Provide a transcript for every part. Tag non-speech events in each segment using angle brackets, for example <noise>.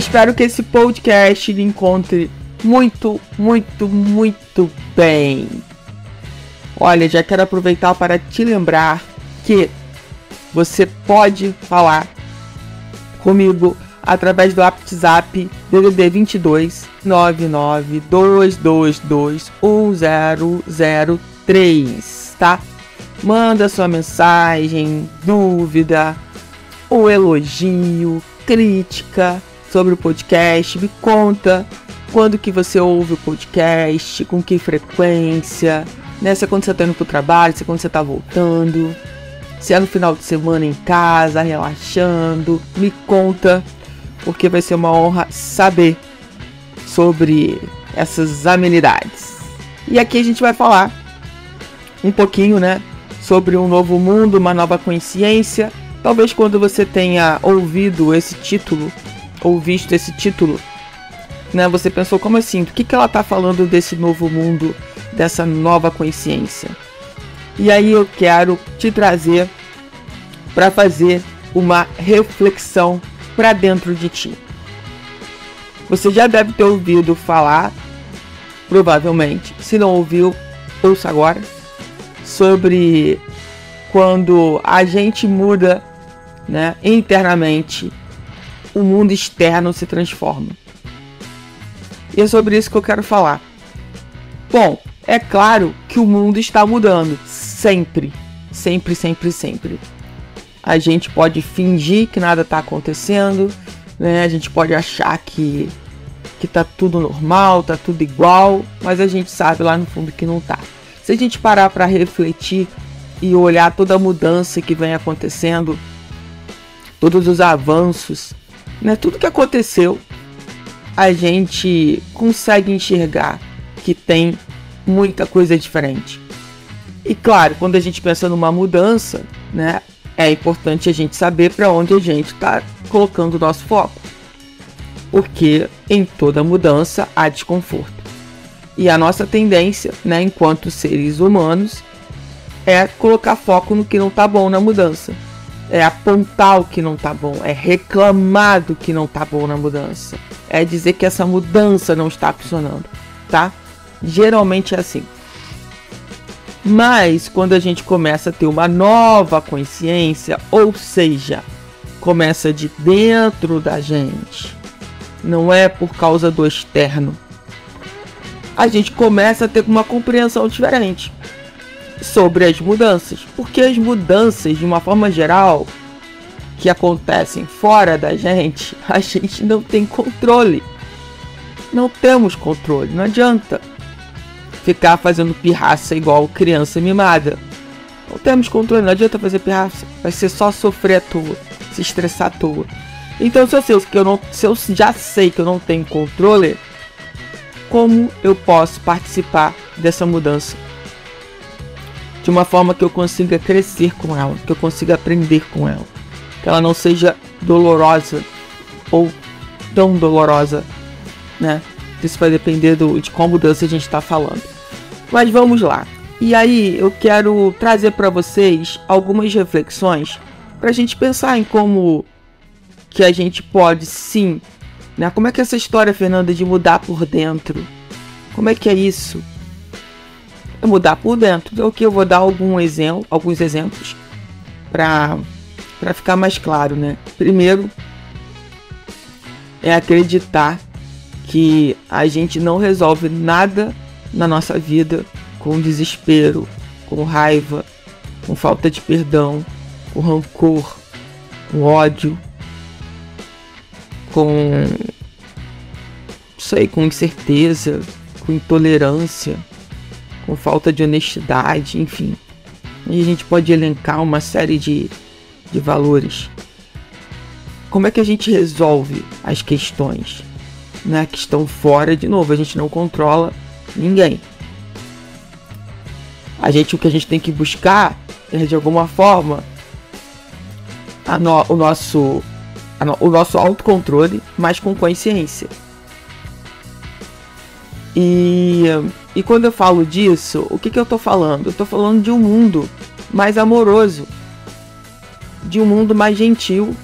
Espero que esse podcast lhe encontre muito, muito, muito bem. Olha, já quero aproveitar para te lembrar que você pode falar comigo através do WhatsApp DDD 22 99 222 1003, tá? Manda sua mensagem, dúvida, ou elogio, crítica sobre o podcast, me conta quando que você ouve o podcast, com que frequência, né? Se é quando você tá indo pro trabalho, se é quando você tá voltando, se é no final de semana em casa, relaxando, me conta, porque vai ser uma honra saber sobre essas amenidades. E aqui a gente vai falar um pouquinho, né, sobre um novo mundo, uma nova consciência. Talvez quando você tenha ouvido esse título ou visto esse título, né, você pensou como assim? Do que que ela tá falando desse novo mundo, dessa nova consciência? E aí eu quero te trazer para fazer uma reflexão para dentro de ti. Você já deve ter ouvido falar, provavelmente, se não ouviu, ouça agora, sobre quando a gente muda né, internamente, o mundo externo se transforma. E é sobre isso que eu quero falar. Bom, é claro que o mundo está mudando, sempre, sempre, sempre, sempre. A gente pode fingir que nada está acontecendo, né? A gente pode achar que que tá tudo normal, tá tudo igual, mas a gente sabe lá no fundo que não tá. Se a gente parar para refletir e olhar toda a mudança que vem acontecendo, todos os avanços, né, tudo que aconteceu, a gente consegue enxergar que tem muita coisa diferente. E claro, quando a gente pensa numa mudança, né, é importante a gente saber para onde a gente está colocando o nosso foco porque em toda mudança há desconforto. E a nossa tendência, né, enquanto seres humanos, é colocar foco no que não tá bom na mudança. É apontar o que não tá bom, é reclamar do que não tá bom na mudança. É dizer que essa mudança não está funcionando, tá? Geralmente é assim. Mas quando a gente começa a ter uma nova consciência, ou seja, começa de dentro da gente, não é por causa do externo. A gente começa a ter uma compreensão diferente sobre as mudanças, porque as mudanças, de uma forma geral, que acontecem fora da gente, <laughs> a gente não tem controle. Não temos controle, não adianta ficar fazendo pirraça igual criança mimada. Não temos controle, não adianta fazer pirraça, vai ser só sofrer à toa, se estressar à toa. Então se eu sei que eu não, se eu já sei que eu não tenho controle, como eu posso participar dessa mudança? De uma forma que eu consiga crescer com ela, que eu consiga aprender com ela, que ela não seja dolorosa ou tão dolorosa, né? Isso vai depender do, de qual mudança a gente está falando. Mas vamos lá. E aí eu quero trazer para vocês algumas reflexões para a gente pensar em como que a gente pode sim. Né? Como é que essa história, Fernanda, de mudar por dentro? Como é que é isso? Mudar por dentro. Então, aqui eu vou dar algum exemplo, alguns exemplos para para ficar mais claro, né? Primeiro é acreditar que a gente não resolve nada na nossa vida com desespero, com raiva, com falta de perdão, com rancor, com ódio, com sei, com incerteza, com intolerância, com falta de honestidade, enfim. E a gente pode elencar uma série de, de valores. Como é que a gente resolve as questões né, que estão fora? De novo, a gente não controla ninguém. A gente, o que a gente tem que buscar é, de alguma forma, no, o, nosso, no, o nosso autocontrole, mas com consciência. E, e quando eu falo disso, o que, que eu estou falando? Eu estou falando de um mundo mais amoroso, de um mundo mais gentil.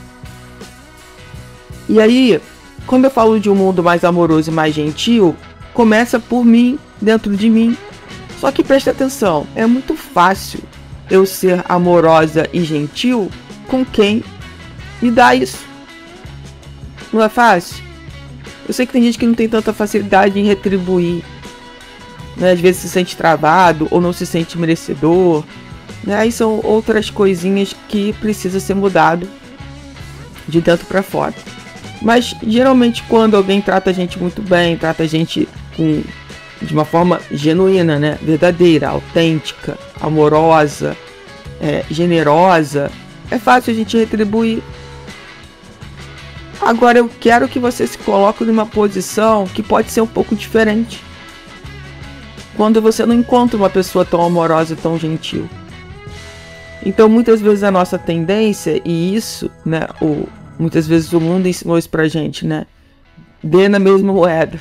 E aí, quando eu falo de um mundo mais amoroso e mais gentil, começa por mim, dentro de mim. Só que preste atenção, é muito fácil eu ser amorosa e gentil com quem me dá isso. Não é fácil? Eu sei que tem gente que não tem tanta facilidade em retribuir. Né? Às vezes se sente travado ou não se sente merecedor. Né? Aí são outras coisinhas que precisa ser mudado de dentro para fora. Mas geralmente quando alguém trata a gente muito bem, trata a gente com, de uma forma genuína, né? verdadeira, autêntica, amorosa, é, generosa, é fácil a gente retribuir. Agora eu quero que você se coloque numa posição que pode ser um pouco diferente. Quando você não encontra uma pessoa tão amorosa e tão gentil. Então muitas vezes a nossa tendência, e isso, né, o, muitas vezes o mundo ensinou isso pra gente, né? Dê na mesma moeda.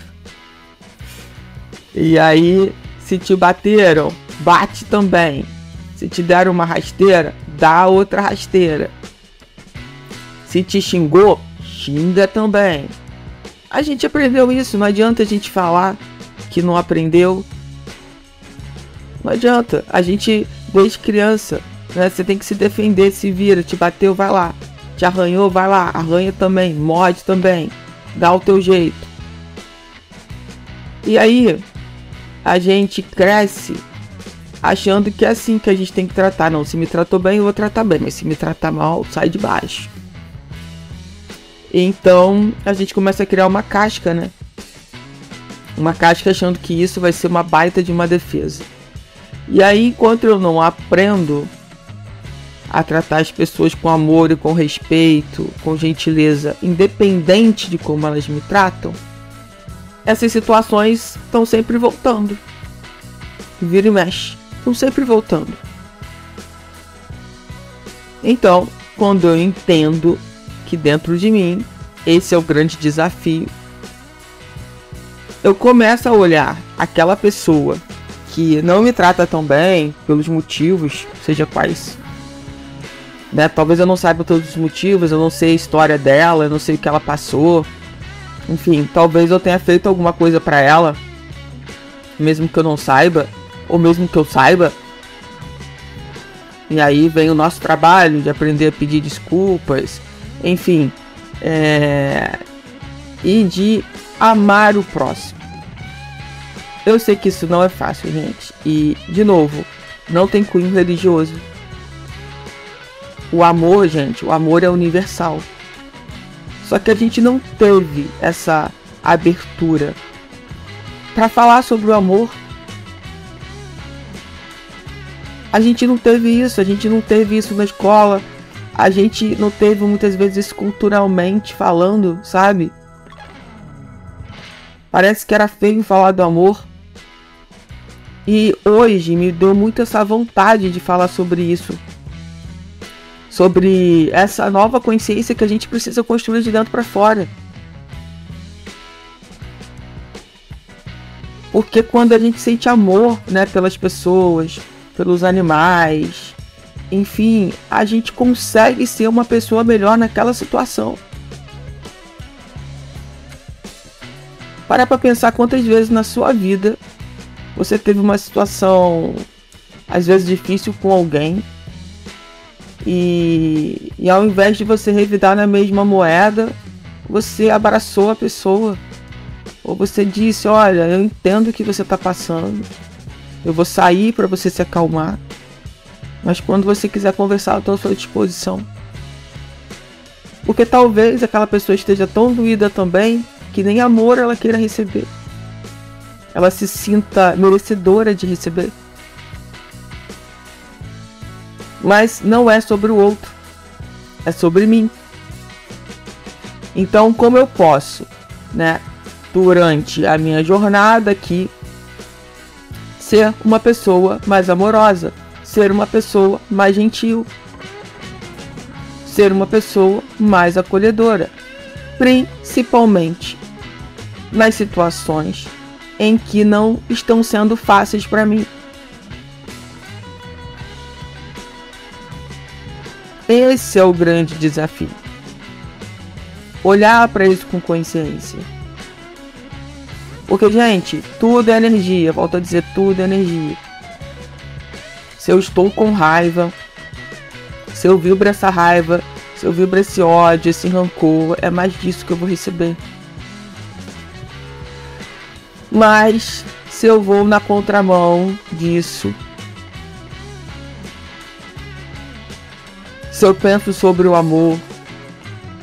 E aí, se te bateram, bate também. Se te deram uma rasteira, dá outra rasteira. Se te xingou, xinga também. A gente aprendeu isso, não adianta a gente falar que não aprendeu. Não adianta. A gente, desde criança, né, você tem que se defender, se vira, te bateu, vai lá. Te arranhou, vai lá, arranha também, morde também. Dá o teu jeito. E aí, a gente cresce achando que é assim que a gente tem que tratar. Não, se me tratou bem, eu vou tratar bem, mas se me tratar mal, sai de baixo. Então a gente começa a criar uma casca, né? Uma casca achando que isso vai ser uma baita de uma defesa. E aí, enquanto eu não aprendo a tratar as pessoas com amor e com respeito, com gentileza, independente de como elas me tratam, essas situações estão sempre voltando. Vira e mexe estão sempre voltando. Então, quando eu entendo que dentro de mim esse é o grande desafio, eu começo a olhar aquela pessoa que não me trata tão bem pelos motivos, seja quais. Né? Talvez eu não saiba todos os motivos, eu não sei a história dela, eu não sei o que ela passou. Enfim, talvez eu tenha feito alguma coisa para ela, mesmo que eu não saiba, ou mesmo que eu saiba. E aí vem o nosso trabalho de aprender a pedir desculpas, enfim, é... e de amar o próximo. Eu sei que isso não é fácil, gente. E, de novo, não tem cunho religioso. O amor, gente, o amor é universal. Só que a gente não teve essa abertura para falar sobre o amor A gente não teve isso, a gente não teve isso na escola. A gente não teve muitas vezes culturalmente falando, sabe? Parece que era feio falar do amor. E hoje me deu muito essa vontade de falar sobre isso. Sobre essa nova consciência que a gente precisa construir de dentro para fora. Porque quando a gente sente amor, né, pelas pessoas, pelos animais. Enfim, a gente consegue ser uma pessoa melhor naquela situação. Para para pensar quantas vezes na sua vida você teve uma situação às vezes difícil com alguém e, e ao invés de você revidar na mesma moeda, você abraçou a pessoa ou você disse, olha, eu entendo o que você está passando, eu vou sair para você se acalmar. Mas quando você quiser conversar, eu estou à sua disposição. Porque talvez aquela pessoa esteja tão doída também que nem amor ela queira receber. Ela se sinta merecedora de receber. Mas não é sobre o outro. é sobre mim. Então, como eu posso, né, durante a minha jornada aqui, ser uma pessoa mais amorosa, ser uma pessoa mais gentil, ser uma pessoa mais acolhedora, principalmente nas situações em que não estão sendo fáceis para mim. Esse é o grande desafio. Olhar para isso com consciência. Porque, gente, tudo é energia. Volto a dizer, tudo é energia. Se eu estou com raiva, se eu vibro essa raiva, se eu vibro esse ódio, esse rancor, é mais disso que eu vou receber. Mas se eu vou na contramão disso, se eu penso sobre o amor,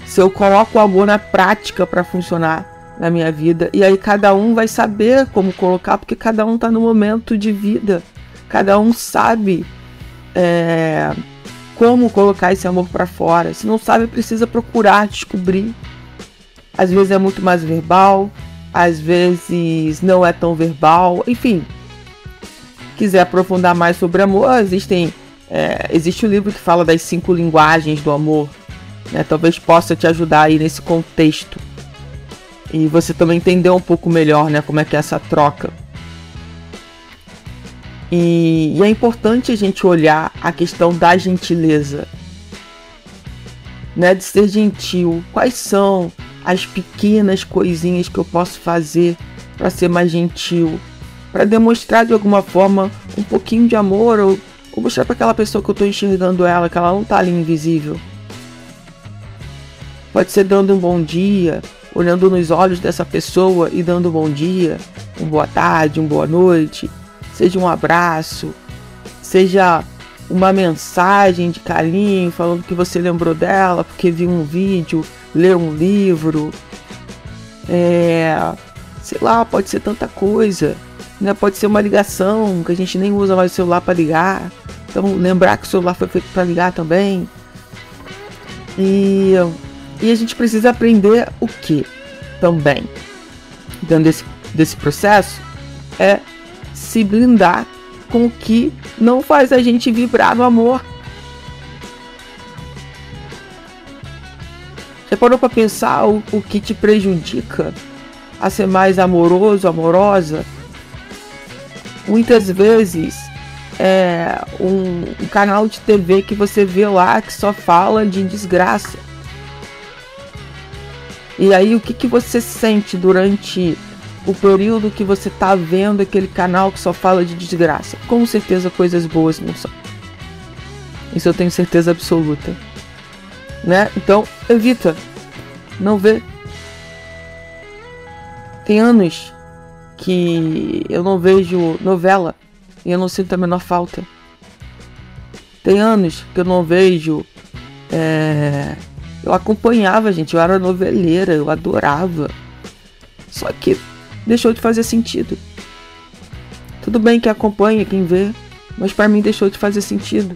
se eu coloco o amor na prática para funcionar na minha vida, e aí cada um vai saber como colocar, porque cada um está no momento de vida, cada um sabe é, como colocar esse amor para fora. Se não sabe, precisa procurar descobrir. Às vezes é muito mais verbal, às vezes não é tão verbal, enfim. Quiser aprofundar mais sobre amor, existem é, existe o um livro que fala das cinco linguagens do amor. Né? Talvez possa te ajudar aí nesse contexto. E você também entender um pouco melhor né, como é que é essa troca. E, e é importante a gente olhar a questão da gentileza. Né, de ser gentil. Quais são as pequenas coisinhas que eu posso fazer para ser mais gentil? Para demonstrar de alguma forma um pouquinho de amor ou Vou mostrar para aquela pessoa que eu tô enxergando ela, que ela não tá ali invisível. Pode ser dando um bom dia, olhando nos olhos dessa pessoa e dando um bom dia, uma boa tarde, uma boa noite, seja um abraço, seja uma mensagem de carinho falando que você lembrou dela porque viu um vídeo, leu um livro. É, sei lá, pode ser tanta coisa. Né? Pode ser uma ligação que a gente nem usa mais o celular para ligar. Então lembrar que o celular foi feito para ligar também. E, e a gente precisa aprender o que também, dentro desse, desse processo, é se blindar com o que não faz a gente vibrar no amor. Já parou para pensar o, o que te prejudica a ser mais amoroso, amorosa? Muitas vezes é, um, um canal de TV que você vê lá que só fala de desgraça. E aí o que, que você sente durante o período que você está vendo aquele canal que só fala de desgraça? Com certeza coisas boas não são. Isso eu tenho certeza absoluta. Né? Então, evita. Não vê. Tem anos que eu não vejo novela e eu não sinto a menor falta. Tem anos que eu não vejo. É... Eu acompanhava, gente, eu era noveleira, eu adorava. Só que deixou de fazer sentido. Tudo bem que acompanha quem vê, mas para mim deixou de fazer sentido.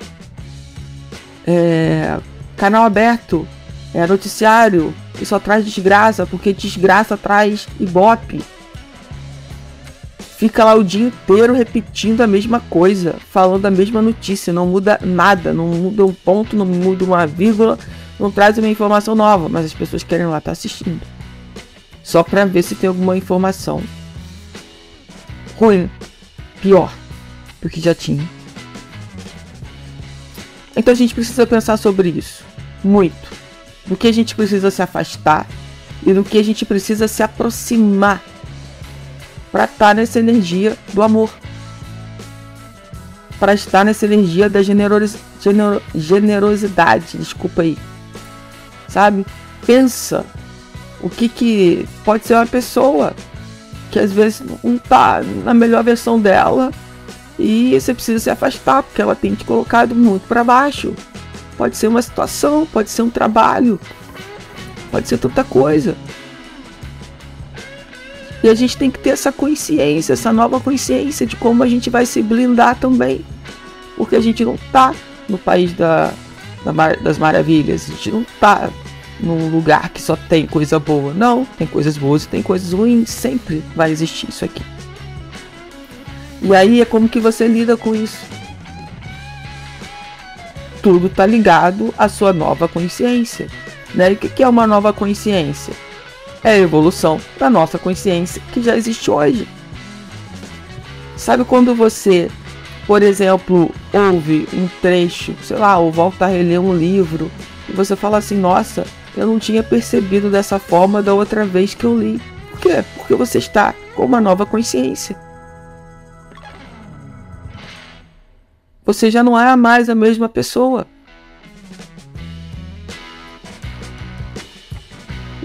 É... Canal aberto, é noticiário, e só traz desgraça, porque desgraça traz ibope fica lá o dia inteiro repetindo a mesma coisa, falando a mesma notícia, não muda nada, não muda um ponto, não muda uma vírgula, não traz uma informação nova, mas as pessoas querem lá estar tá assistindo. Só para ver se tem alguma informação ruim, pior do que já tinha. Então a gente precisa pensar sobre isso, muito. Do que a gente precisa se afastar e do que a gente precisa se aproximar para estar nessa energia do amor, para estar nessa energia da generosi gener generosidade, desculpa aí, sabe? Pensa o que que pode ser uma pessoa que às vezes não tá na melhor versão dela e você precisa se afastar porque ela tem te colocado muito para baixo. Pode ser uma situação, pode ser um trabalho, pode ser tanta coisa. E a gente tem que ter essa consciência, essa nova consciência de como a gente vai se blindar também. Porque a gente não tá no país da, das maravilhas. A gente não tá num lugar que só tem coisa boa. Não, tem coisas boas e tem coisas ruins. Sempre vai existir isso aqui. E aí é como que você lida com isso. Tudo tá ligado à sua nova consciência. Né? E o que é uma nova consciência? É a evolução da nossa consciência que já existe hoje. Sabe quando você, por exemplo, ouve um trecho, sei lá, ou volta a reler um livro, e você fala assim: Nossa, eu não tinha percebido dessa forma da outra vez que eu li. Por quê? Porque você está com uma nova consciência. Você já não é mais a mesma pessoa.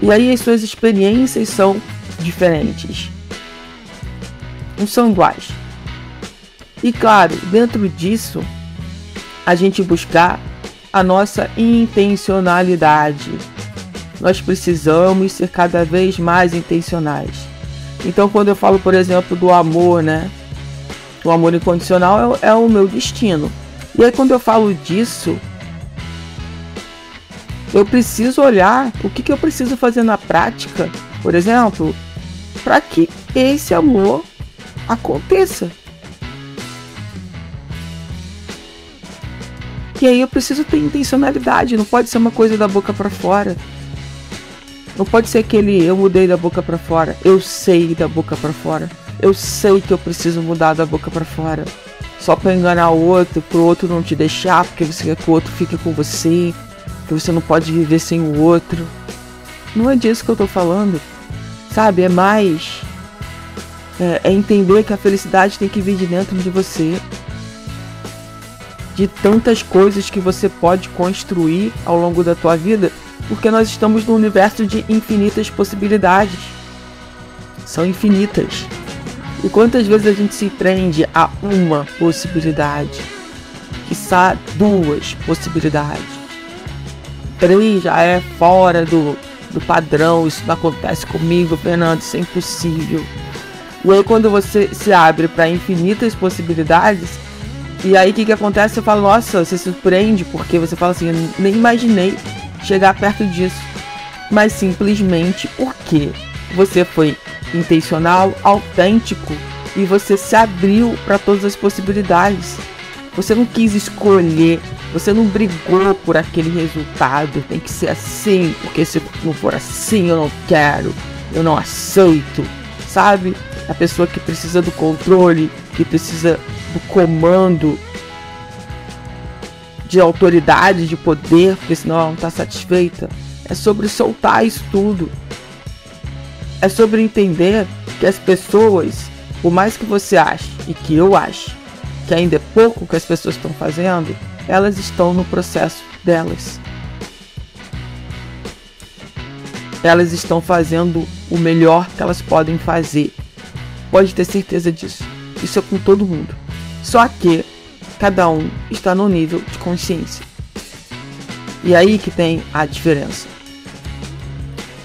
E aí as suas experiências são diferentes. Não são iguais. E claro, dentro disso, a gente buscar a nossa intencionalidade. Nós precisamos ser cada vez mais intencionais. Então, quando eu falo, por exemplo, do amor, né? O amor incondicional é, é o meu destino. E aí, quando eu falo disso, eu preciso olhar o que, que eu preciso fazer na prática, por exemplo, para que esse amor aconteça. E aí eu preciso ter intencionalidade, não pode ser uma coisa da boca para fora. Não pode ser aquele eu mudei da boca para fora. Eu sei da boca para fora. Eu sei que eu preciso mudar da boca para fora. Só para enganar o outro, pro outro não te deixar, porque você quer que o outro fique com você, que você não pode viver sem o outro. Não é disso que eu tô falando. Sabe? É mais. É, é entender que a felicidade tem que vir de dentro de você de tantas coisas que você pode construir ao longo da tua vida, porque nós estamos num universo de infinitas possibilidades. São infinitas. E quantas vezes a gente se prende a uma possibilidade? Quiçá duas possibilidades. Três já é fora do, do padrão, isso não acontece comigo, Fernando, isso é impossível. E aí quando você se abre para infinitas possibilidades, e aí o que, que acontece? Você fala, nossa, você se surpreende, porque você fala assim, nem imaginei chegar perto disso. Mas simplesmente porque você foi intencional, autêntico e você se abriu para todas as possibilidades. Você não quis escolher, você não brigou por aquele resultado. Tem que ser assim, porque se não for assim, eu não quero, eu não aceito, sabe? A pessoa que precisa do controle, que precisa do comando, de autoridade, de poder, porque senão ela não está satisfeita. É sobre soltar isso tudo. É sobre entender que as pessoas, por mais que você ache e que eu ache que ainda é pouco que as pessoas estão fazendo, elas estão no processo delas. Elas estão fazendo o melhor que elas podem fazer. Pode ter certeza disso. Isso é com todo mundo. Só que cada um está no nível de consciência. E aí que tem a diferença.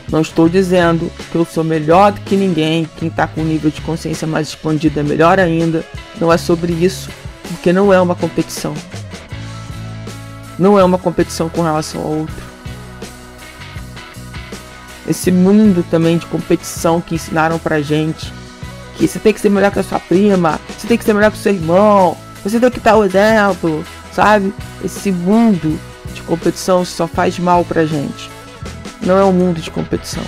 Não estou dizendo que eu sou melhor do que ninguém, quem está com um nível de consciência mais expandido é melhor ainda. Não é sobre isso, porque não é uma competição. Não é uma competição com relação ao outro. Esse mundo também de competição que ensinaram pra gente que você tem que ser melhor que a sua prima, você tem que ser melhor que o seu irmão, você tem que dar o exemplo, sabe? Esse mundo de competição só faz mal pra gente. Não é um mundo de competição.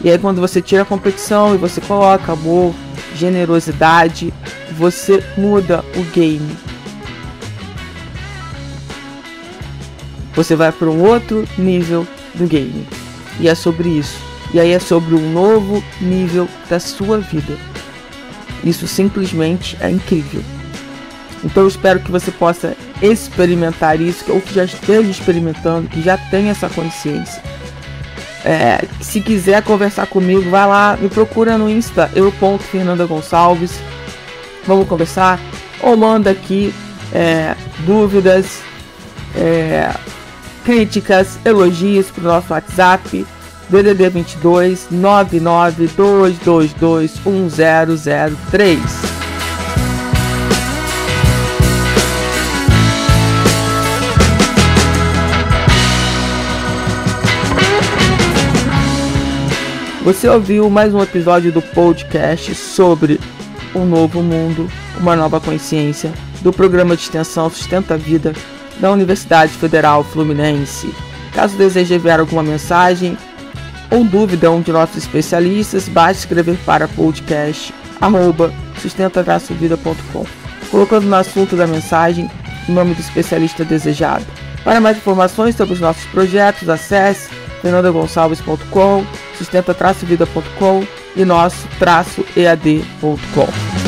E aí quando você tira a competição e você coloca amor, generosidade, você muda o game. Você vai para um outro nível do game. E é sobre isso. E aí é sobre um novo nível da sua vida. Isso simplesmente é incrível. Então eu espero que você possa experimentar isso, ou que já esteja experimentando, que já tenha essa consciência. É, se quiser conversar comigo, vai lá, me procura no Insta, eu ponto Fernanda Gonçalves. Vamos conversar. Ou manda aqui é, dúvidas, é, críticas, elogios para o nosso WhatsApp DDD 22 99222 Você ouviu mais um episódio do podcast sobre um novo mundo, uma nova consciência do programa de extensão Sustenta a Vida da Universidade Federal Fluminense. Caso deseje enviar alguma mensagem ou dúvida a um de nossos especialistas, basta escrever para podcast colocando no assunto da mensagem o nome do especialista desejado. Para mais informações sobre os nossos projetos, acesse fernandagonçalves.com, sustenta-vida.com e nosso-ead.com.